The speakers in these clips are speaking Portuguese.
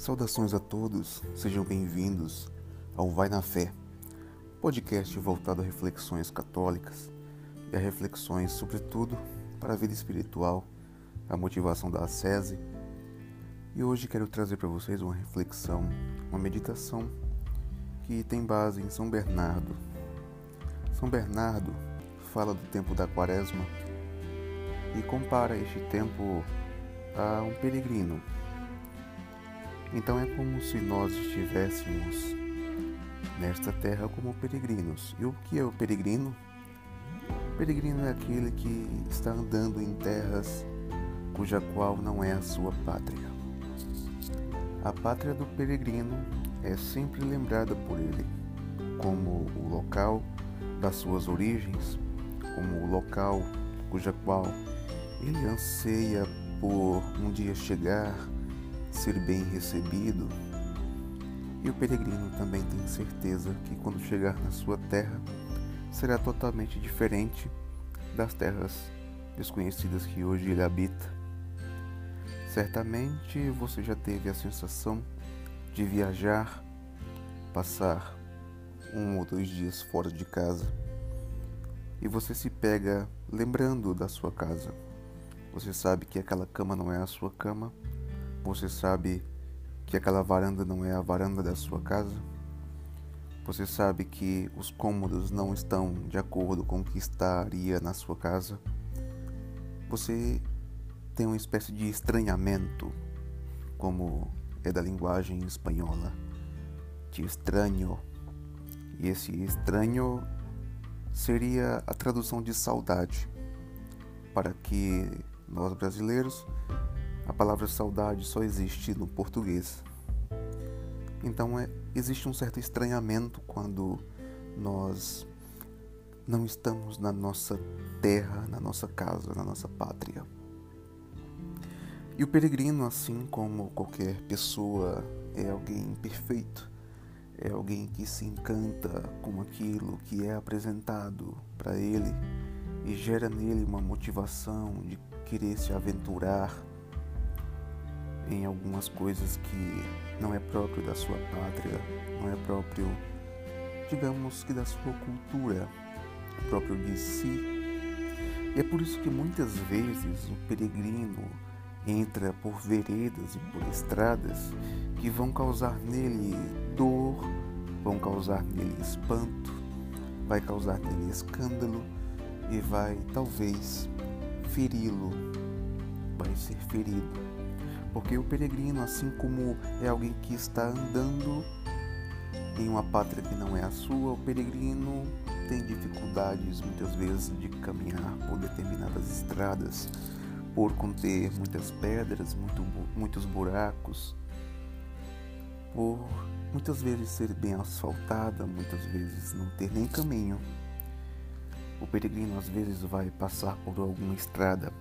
Saudações a todos, sejam bem-vindos ao Vai na Fé, podcast voltado a reflexões católicas e a reflexões, sobretudo, para a vida espiritual, a motivação da ascese. E hoje quero trazer para vocês uma reflexão, uma meditação que tem base em São Bernardo. São Bernardo fala do tempo da Quaresma e compara este tempo a um peregrino então é como se nós estivéssemos nesta terra como peregrinos. E o que é o peregrino? O peregrino é aquele que está andando em terras cuja qual não é a sua pátria. A pátria do peregrino é sempre lembrada por ele como o local das suas origens, como o local cuja qual ele anseia por um dia chegar ser bem recebido. E o peregrino também tem certeza que quando chegar na sua terra será totalmente diferente das terras desconhecidas que hoje ele habita. Certamente você já teve a sensação de viajar, passar um ou dois dias fora de casa e você se pega lembrando da sua casa. Você sabe que aquela cama não é a sua cama, você sabe que aquela varanda não é a varanda da sua casa? Você sabe que os cômodos não estão de acordo com o que estaria na sua casa? Você tem uma espécie de estranhamento, como é da linguagem espanhola. Te estranho. E esse estranho seria a tradução de saudade, para que nós brasileiros a palavra saudade só existe no português. Então é, existe um certo estranhamento quando nós não estamos na nossa terra, na nossa casa, na nossa pátria. E o peregrino, assim como qualquer pessoa, é alguém perfeito, é alguém que se encanta com aquilo que é apresentado para ele e gera nele uma motivação de querer se aventurar em algumas coisas que não é próprio da sua pátria, não é próprio, digamos que da sua cultura, é próprio de si. E é por isso que muitas vezes o peregrino entra por veredas e por estradas que vão causar nele dor, vão causar nele espanto, vai causar nele escândalo e vai talvez feri-lo, vai ser ferido porque o peregrino, assim como é alguém que está andando em uma pátria que não é a sua, o peregrino tem dificuldades muitas vezes de caminhar por determinadas estradas, por conter muitas pedras, muito, muitos buracos, por muitas vezes ser bem asfaltada, muitas vezes não ter nem caminho. O peregrino às vezes vai passar por alguma estrada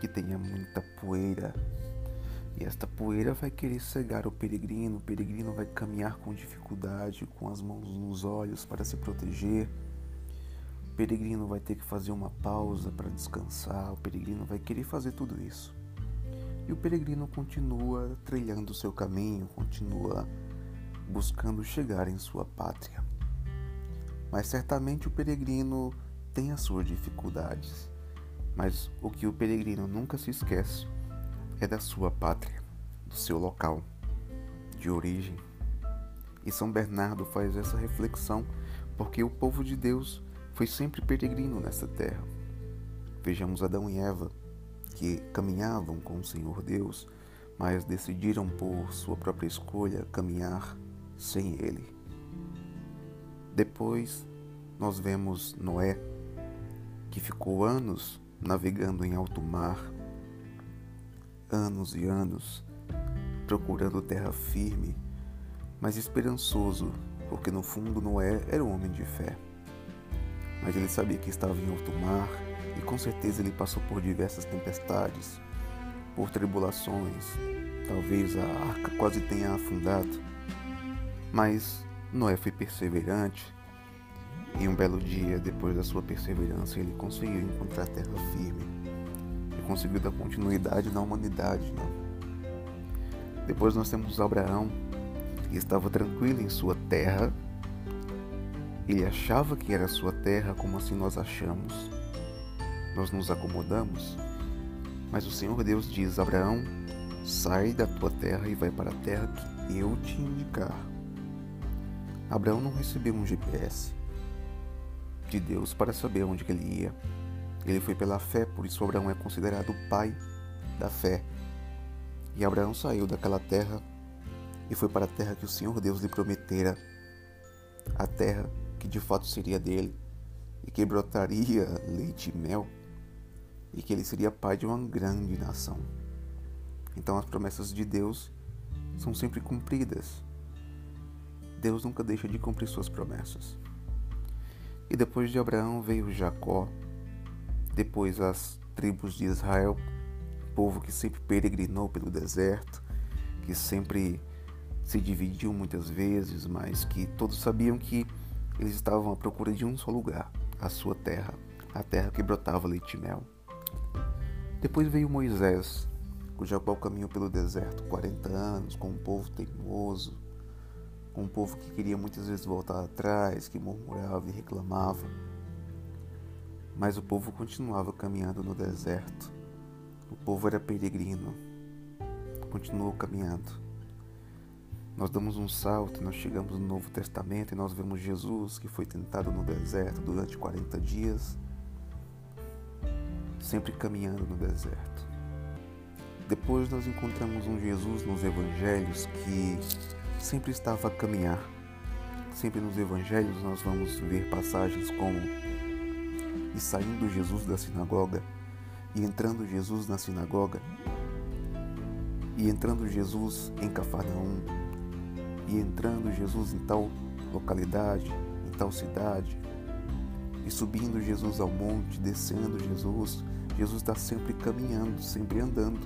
que tenha muita poeira, esta poeira vai querer cegar o peregrino, o peregrino vai caminhar com dificuldade, com as mãos nos olhos para se proteger. O peregrino vai ter que fazer uma pausa para descansar, o peregrino vai querer fazer tudo isso. E o peregrino continua trilhando o seu caminho, continua buscando chegar em sua pátria. Mas certamente o peregrino tem as suas dificuldades. Mas o que o peregrino nunca se esquece é da sua pátria, do seu local de origem. E São Bernardo faz essa reflexão porque o povo de Deus foi sempre peregrino nessa terra. Vejamos Adão e Eva, que caminhavam com o Senhor Deus, mas decidiram por sua própria escolha caminhar sem Ele. Depois, nós vemos Noé, que ficou anos navegando em alto mar, anos e anos procurando terra firme, mas esperançoso, porque no fundo Noé era um homem de fé. Mas ele sabia que estava em alto mar e com certeza ele passou por diversas tempestades, por tribulações. Talvez a arca quase tenha afundado. Mas Noé foi perseverante e um belo dia, depois da sua perseverança, ele conseguiu encontrar terra firme conseguiu dar continuidade na humanidade. Né? Depois nós temos Abraão, que estava tranquilo em sua terra. Ele achava que era sua terra, como assim nós achamos. Nós nos acomodamos. Mas o Senhor Deus diz: Abraão, sai da tua terra e vai para a terra que eu te indicar. Abraão não recebeu um GPS de Deus para saber onde ele ia. Ele foi pela fé, por isso Abraão é considerado o pai da fé. E Abraão saiu daquela terra e foi para a terra que o Senhor Deus lhe prometera, a terra que de fato seria dele e que brotaria leite e mel, e que ele seria pai de uma grande nação. Então as promessas de Deus são sempre cumpridas. Deus nunca deixa de cumprir suas promessas. E depois de Abraão veio Jacó, depois as tribos de Israel, povo que sempre peregrinou pelo deserto, que sempre se dividiu muitas vezes, mas que todos sabiam que eles estavam à procura de um só lugar, a sua terra, a terra que brotava leite e mel. Depois veio Moisés, cujo qual caminhou pelo deserto 40 anos com um povo teimoso, com um povo que queria muitas vezes voltar atrás, que murmurava e reclamava. Mas o povo continuava caminhando no deserto. O povo era peregrino. Continuou caminhando. Nós damos um salto e nós chegamos no Novo Testamento e nós vemos Jesus que foi tentado no deserto durante 40 dias, sempre caminhando no deserto. Depois nós encontramos um Jesus nos evangelhos que sempre estava a caminhar. Sempre nos evangelhos nós vamos ver passagens como saindo Jesus da sinagoga e entrando Jesus na sinagoga e entrando Jesus em Cafarnaum e entrando Jesus em tal localidade, em tal cidade e subindo Jesus ao monte, descendo Jesus, Jesus está sempre caminhando, sempre andando.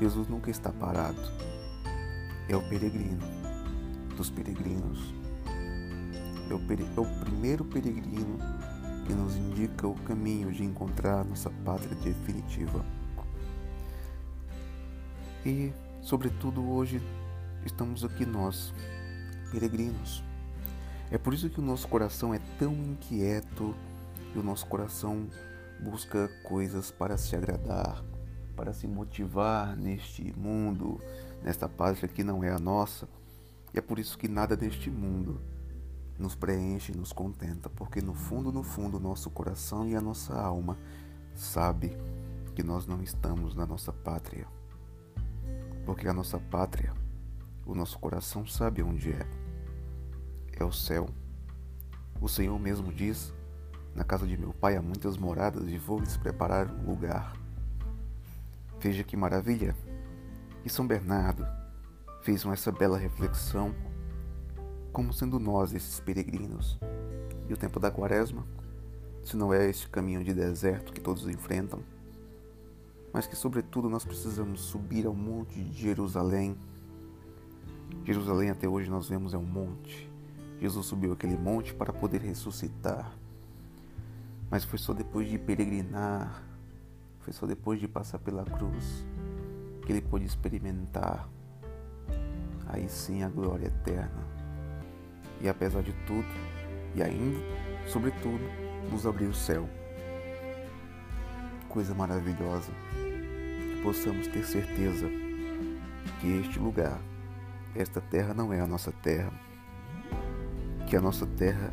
Jesus nunca está parado. É o peregrino dos peregrinos. É o, é o primeiro peregrino que nos indica o caminho de encontrar nossa pátria definitiva. E, sobretudo, hoje estamos aqui nós, peregrinos. É por isso que o nosso coração é tão inquieto e o nosso coração busca coisas para se agradar, para se motivar neste mundo, nesta pátria que não é a nossa. E é por isso que nada deste mundo nos preenche e nos contenta, porque no fundo, no fundo, nosso coração e a nossa alma sabe que nós não estamos na nossa pátria. Porque a nossa pátria, o nosso coração sabe onde é. É o céu. O Senhor mesmo diz: Na casa de meu pai há muitas moradas e vou lhes preparar um lugar. Veja que maravilha! E São Bernardo fez essa bela reflexão, como sendo nós esses peregrinos. E o tempo da quaresma, se não é este caminho de deserto que todos enfrentam, mas que, sobretudo, nós precisamos subir ao monte de Jerusalém. Jerusalém, até hoje, nós vemos é um monte. Jesus subiu aquele monte para poder ressuscitar. Mas foi só depois de peregrinar foi só depois de passar pela cruz que ele pôde experimentar aí sim a glória eterna. E apesar de tudo, e ainda, sobretudo, nos abrir o céu. Coisa maravilhosa. Que possamos ter certeza que este lugar, esta terra não é a nossa terra. Que a nossa terra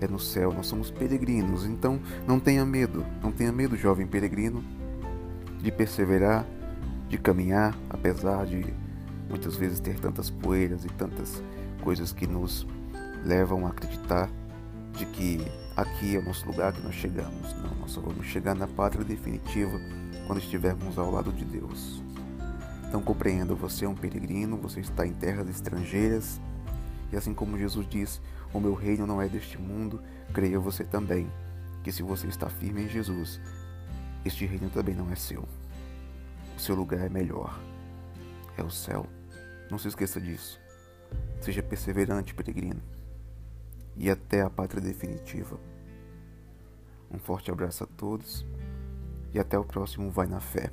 é no céu, nós somos peregrinos. Então não tenha medo, não tenha medo, jovem peregrino de perseverar, de caminhar, apesar de muitas vezes ter tantas poeiras e tantas coisas que nos levam a acreditar de que aqui é o nosso lugar que nós chegamos. Não, nós só vamos chegar na pátria definitiva quando estivermos ao lado de Deus. Então compreenda, você é um peregrino, você está em terras estrangeiras, e assim como Jesus diz, o meu reino não é deste mundo, creia você também, que se você está firme em Jesus, este reino também não é seu. O seu lugar é melhor. É o céu. Não se esqueça disso. Seja perseverante, peregrino. E até a pátria definitiva. Um forte abraço a todos e até o próximo Vai na Fé.